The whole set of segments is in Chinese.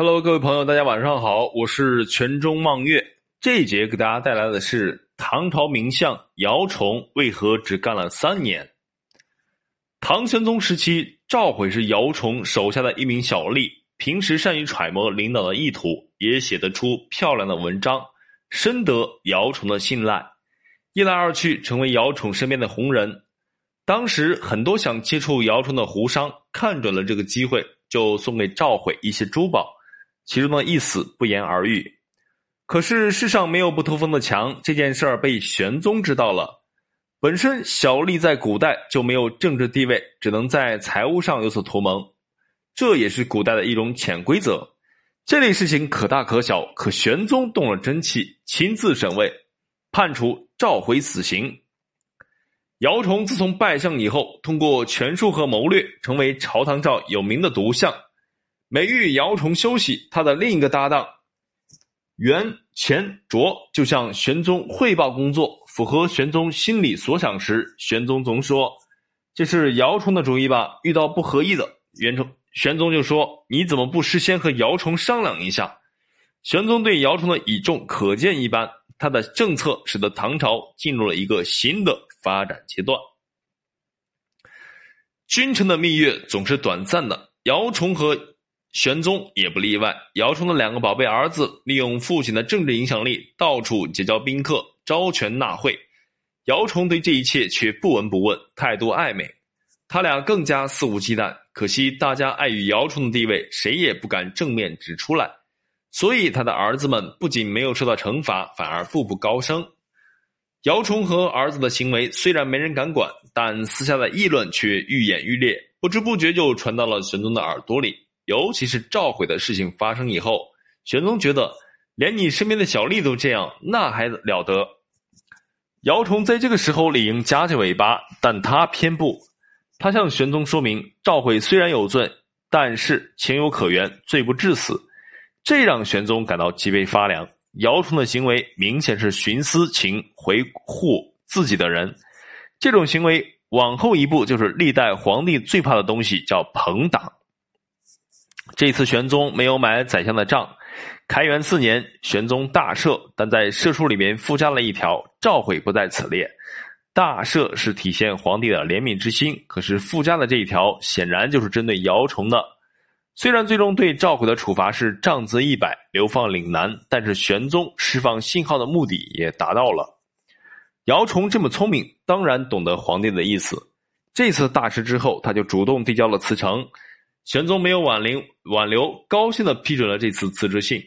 Hello，各位朋友，大家晚上好，我是全中望月。这一节给大家带来的是唐朝名相姚崇为何只干了三年。唐玄宗时期，赵悔是姚崇手下的一名小吏，平时善于揣摩领导的意图，也写得出漂亮的文章，深得姚崇的信赖。一来二去，成为姚崇身边的红人。当时很多想接触姚崇的胡商看准了这个机会，就送给赵悔一些珠宝。其中的意思不言而喻，可是世上没有不透风的墙。这件事儿被玄宗知道了。本身小吏在古代就没有政治地位，只能在财务上有所图谋，这也是古代的一种潜规则。这类事情可大可小，可玄宗动了真气，亲自审问，判处召回死刑。姚崇自从拜相以后，通过权术和谋略，成为朝堂上有名的毒相。每遇姚崇休息，他的另一个搭档袁乾卓就向玄宗汇报工作，符合玄宗心里所想时，玄宗总说：“这是姚崇的主意吧？”遇到不合意的，袁崇玄宗就说：“你怎么不事先和姚崇商量一下？”玄宗对姚崇的倚重可见一斑，他的政策使得唐朝进入了一个新的发展阶段。君臣的蜜月总是短暂的，姚崇和。玄宗也不例外。姚崇的两个宝贝儿子利用父亲的政治影响力，到处结交宾客，招权纳贿。姚崇对这一切却不闻不问，态度暧昧。他俩更加肆无忌惮。可惜大家碍于姚崇的地位，谁也不敢正面指出来。所以他的儿子们不仅没有受到惩罚，反而步步高升。姚崇和儿子的行为虽然没人敢管，但私下的议论却愈演愈烈，不知不觉就传到了玄宗的耳朵里。尤其是召回的事情发生以后，玄宗觉得连你身边的小吏都这样，那还了得？姚崇在这个时候理应夹起尾巴，但他偏不。他向玄宗说明，召回虽然有罪，但是情有可原，罪不至死。这让玄宗感到脊背发凉。姚崇的行为明显是徇私情维护自己的人，这种行为往后一步就是历代皇帝最怕的东西，叫朋党。这次玄宗没有买宰相的账。开元四年，玄宗大赦，但在赦书里面附加了一条：召回不在此列。大赦是体现皇帝的怜悯之心，可是附加的这一条显然就是针对姚崇的。虽然最终对召回的处罚是杖责一百，流放岭南，但是玄宗释放信号的目的也达到了。姚崇这么聪明，当然懂得皇帝的意思。这次大赦之后，他就主动递交了辞呈。玄宗没有挽留，挽留，高兴的批准了这次辞职信。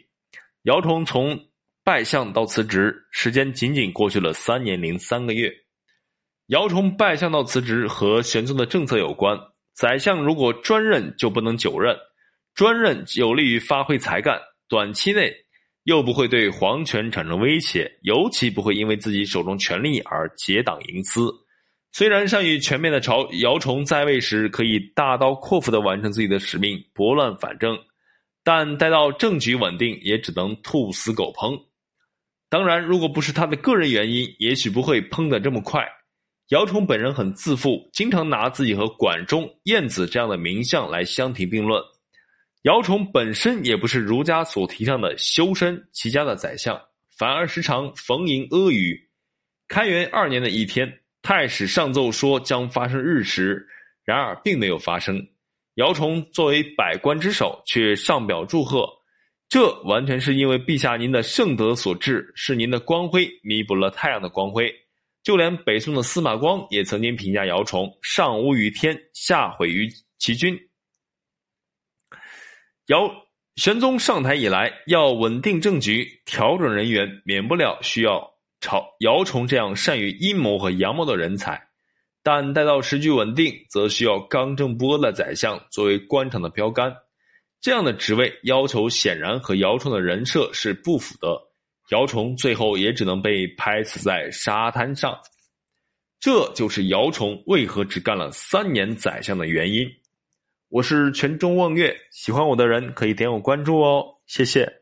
姚崇从拜相到辞职，时间仅仅过去了三年零三个月。姚崇拜相到辞职和玄宗的政策有关。宰相如果专任就不能久任，专任有利于发挥才干，短期内又不会对皇权产生威胁，尤其不会因为自己手中权力而结党营私。虽然善于全面的朝姚崇在位时可以大刀阔斧的完成自己的使命，拨乱反正，但待到政局稳定，也只能兔死狗烹。当然，如果不是他的个人原因，也许不会烹得这么快。姚崇本人很自负，经常拿自己和管仲、晏子这样的名相来相提并论。姚崇本身也不是儒家所提倡的修身齐家的宰相，反而时常逢迎阿谀。开元二年的一天。太史上奏说将发生日食，然而并没有发生。姚崇作为百官之首，却上表祝贺，这完全是因为陛下您的圣德所致，是您的光辉弥补了太阳的光辉。就连北宋的司马光也曾经评价姚崇：上污于天，下毁于其君。姚玄宗上台以来，要稳定政局、调整人员，免不了需要。朝姚崇这样善于阴谋和阳谋的人才，但待到时局稳定，则需要刚正不阿的宰相作为官场的标杆。这样的职位要求显然和姚崇的人设是不符的。姚崇最后也只能被拍死在沙滩上。这就是姚崇为何只干了三年宰相的原因。我是全中望月，喜欢我的人可以点我关注哦，谢谢。